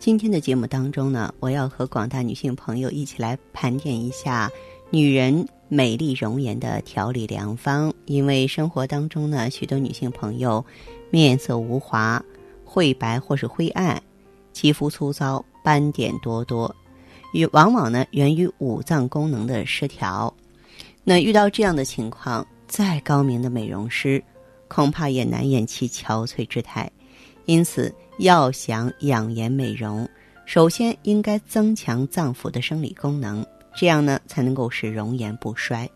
今天的节目当中呢，我要和广大女性朋友一起来盘点一下女人美丽容颜的调理良方。因为生活当中呢，许多女性朋友面色无华、晦白或是灰暗，肌肤粗糙、斑点多多，与往往呢源于五脏功能的失调。那遇到这样的情况，再高明的美容师，恐怕也难掩其憔悴之态。因此，要想养颜美容，首先应该增强脏腑的生理功能，这样呢才能够使容颜不衰。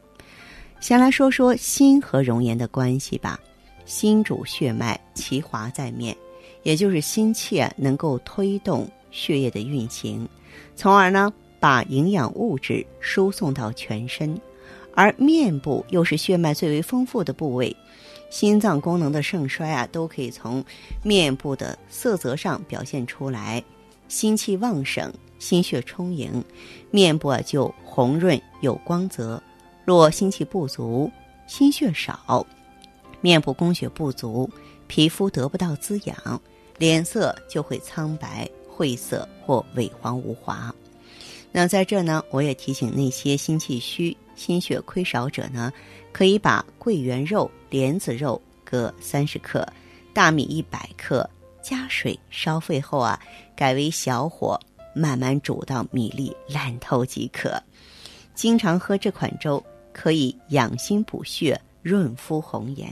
先来说说心和容颜的关系吧。心主血脉，其华在面，也就是心气能够推动血液的运行，从而呢把营养物质输送到全身。而面部又是血脉最为丰富的部位。心脏功能的盛衰啊，都可以从面部的色泽上表现出来。心气旺盛，心血充盈，面部啊就红润有光泽；若心气不足，心血少，面部供血不足，皮肤得不到滋养，脸色就会苍白、晦涩或萎黄无华。那在这呢，我也提醒那些心气虚。心血亏少者呢，可以把桂圆肉、莲子肉各三十克，大米一百克，加水烧沸后啊，改为小火慢慢煮到米粒烂透即可。经常喝这款粥，可以养心补血、润肤红颜。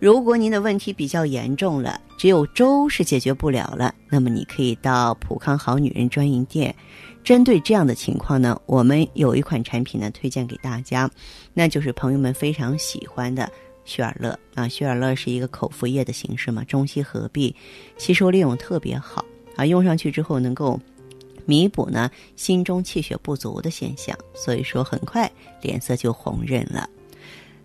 如果您的问题比较严重了，只有粥是解决不了了，那么你可以到普康好女人专营店。针对这样的情况呢，我们有一款产品呢推荐给大家，那就是朋友们非常喜欢的血尔乐啊。血尔乐是一个口服液的形式嘛，中西合璧，吸收利用特别好啊。用上去之后能够弥补呢心中气血不足的现象，所以说很快脸色就红润了。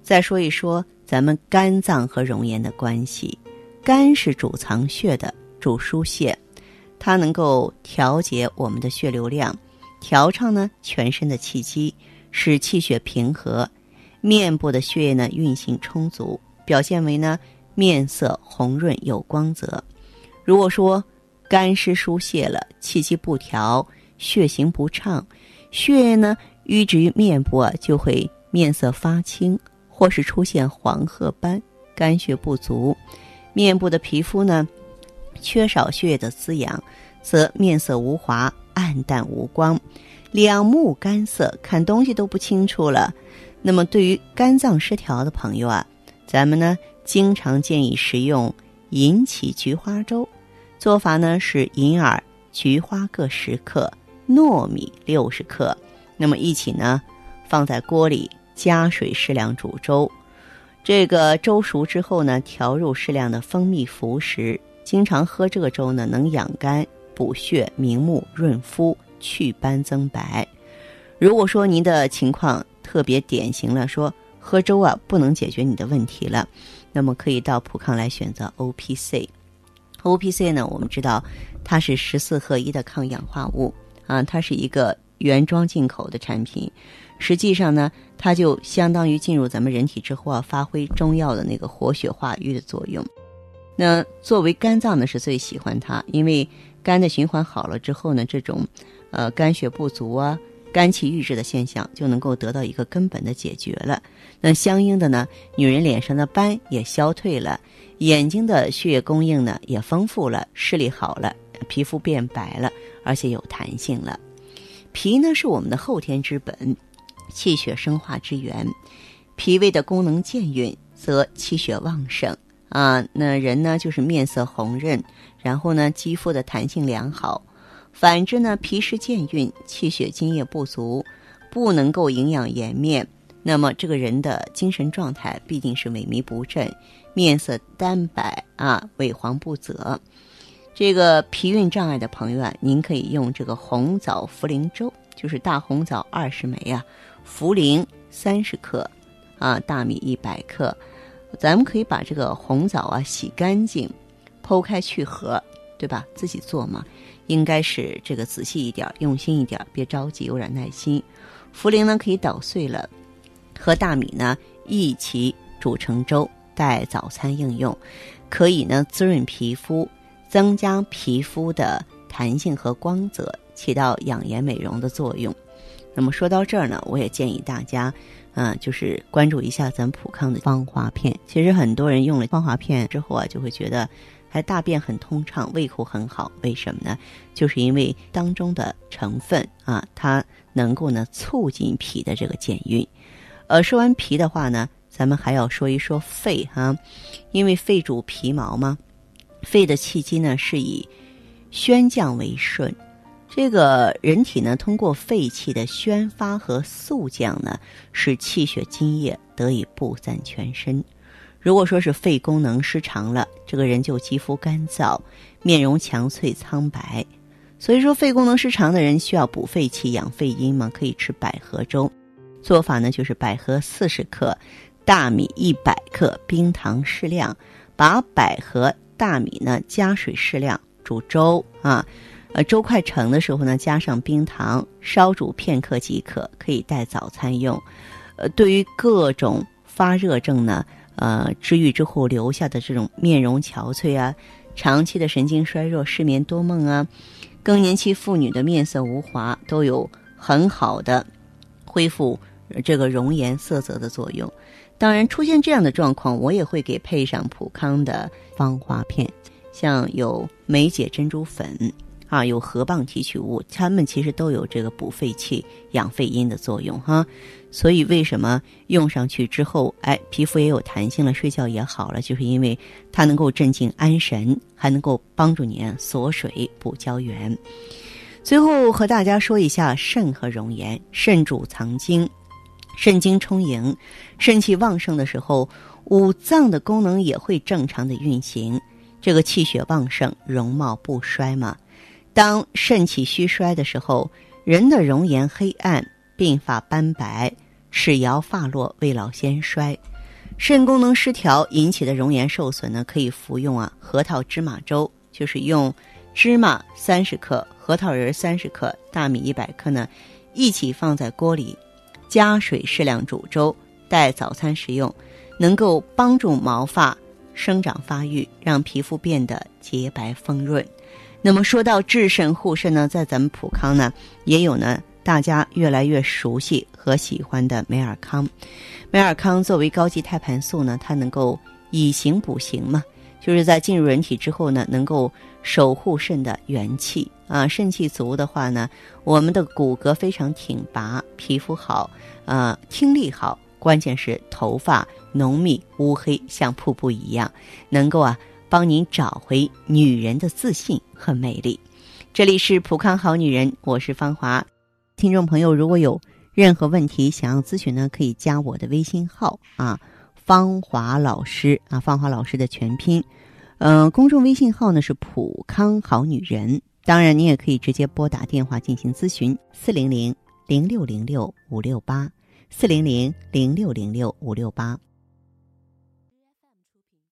再说一说咱们肝脏和容颜的关系，肝是主藏血的，主疏泄。它能够调节我们的血流量，调畅呢全身的气机，使气血平和，面部的血液呢运行充足，表现为呢面色红润有光泽。如果说肝湿疏泄了，气机不调，血行不畅，血液呢淤滞于面部啊，就会面色发青，或是出现黄褐斑，肝血不足，面部的皮肤呢。缺少血液的滋养，则面色无华、暗淡无光，两目干涩，看东西都不清楚了。那么，对于肝脏失调的朋友啊，咱们呢经常建议食用银杞菊花粥。做法呢是银耳、菊花各十克，糯米六十克。那么一起呢放在锅里，加水适量煮粥。这个粥熟之后呢，调入适量的蜂蜜服食。经常喝这个粥呢，能养肝、补血、明目、润肤、祛斑增白。如果说您的情况特别典型了，说喝粥啊不能解决你的问题了，那么可以到普康来选择 O P C。O P C 呢，我们知道它是十四合一的抗氧化物啊，它是一个原装进口的产品。实际上呢，它就相当于进入咱们人体之后啊，发挥中药的那个活血化瘀的作用。那作为肝脏呢，是最喜欢它，因为肝的循环好了之后呢，这种，呃，肝血不足啊、肝气郁滞的现象就能够得到一个根本的解决了。那相应的呢，女人脸上的斑也消退了，眼睛的血液供应呢也丰富了，视力好了，皮肤变白了，而且有弹性了。脾呢是我们的后天之本，气血生化之源，脾胃的功能健运，则气血旺盛。啊，那人呢就是面色红润，然后呢肌肤的弹性良好。反之呢，脾湿健运，气血津液不足，不能够营养颜面，那么这个人的精神状态必定是萎靡不振，面色单白啊，萎黄不泽。这个脾运障碍的朋友啊，您可以用这个红枣茯苓粥，就是大红枣二十枚啊，茯苓三十克，啊，大米一百克。咱们可以把这个红枣啊洗干净，剖开去核，对吧？自己做嘛，应该是这个仔细一点，用心一点，别着急，有点耐心。茯苓呢可以捣碎了，和大米呢一起煮成粥，待早餐应用，可以呢滋润皮肤，增加皮肤的弹性和光泽，起到养颜美容的作用。那么说到这儿呢，我也建议大家。嗯，就是关注一下咱普康的芳华片。其实很多人用了芳华片之后啊，就会觉得还大便很通畅，胃口很好。为什么呢？就是因为当中的成分啊，它能够呢促进脾的这个健运。呃，说完脾的话呢，咱们还要说一说肺哈，因为肺主皮毛嘛，肺的气机呢是以宣降为顺。这个人体呢，通过肺气的宣发和肃降呢，使气血津液得以布散全身。如果说是肺功能失常了，这个人就肌肤干燥，面容憔悴苍白。所以说，肺功能失常的人需要补肺气、养肺阴嘛，可以吃百合粥。做法呢，就是百合四十克，大米一百克，冰糖适量，把百合、大米呢加水适量煮粥啊。呃，粥快成的时候呢，加上冰糖，烧煮片刻即可，可以代早餐用。呃，对于各种发热症呢，呃，治愈之后留下的这种面容憔悴啊，长期的神经衰弱、失眠多梦啊，更年期妇女的面色无华，都有很好的恢复这个容颜色泽的作用。当然，出现这样的状况，我也会给配上普康的芳华片，像有梅解珍珠粉。啊，有河蚌提取物，它们其实都有这个补肺气、养肺阴的作用哈。所以为什么用上去之后，哎，皮肤也有弹性了，睡觉也好了，就是因为它能够镇静安神，还能够帮助你锁水、补胶原。最后和大家说一下肾和容颜，肾主藏精，肾精充盈，肾气旺盛的时候，五脏的功能也会正常的运行，这个气血旺盛，容貌不衰嘛。当肾气虚衰的时候，人的容颜黑暗，鬓发斑白，齿摇发落，未老先衰。肾功能失调引起的容颜受损呢，可以服用啊核桃芝麻粥，就是用芝麻三十克、核桃仁三十克、大米一百克呢，一起放在锅里，加水适量煮粥，待早餐食用，能够帮助毛发生长发育，让皮肤变得洁白丰润。那么说到治肾护肾呢，在咱们普康呢也有呢，大家越来越熟悉和喜欢的美尔康。美尔康作为高级胎盘素呢，它能够以形补形嘛，就是在进入人体之后呢，能够守护肾的元气啊。肾气足的话呢，我们的骨骼非常挺拔，皮肤好，啊，听力好，关键是头发浓密乌黑，像瀑布一样，能够啊。帮您找回女人的自信和魅力。这里是普康好女人，我是芳华。听众朋友，如果有任何问题想要咨询呢，可以加我的微信号啊，芳华老师啊，芳华老师的全拼。嗯，公众微信号呢是普康好女人。当然，你也可以直接拨打电话进行咨询：四零零零六零六五六八，四零零零六零六五六八。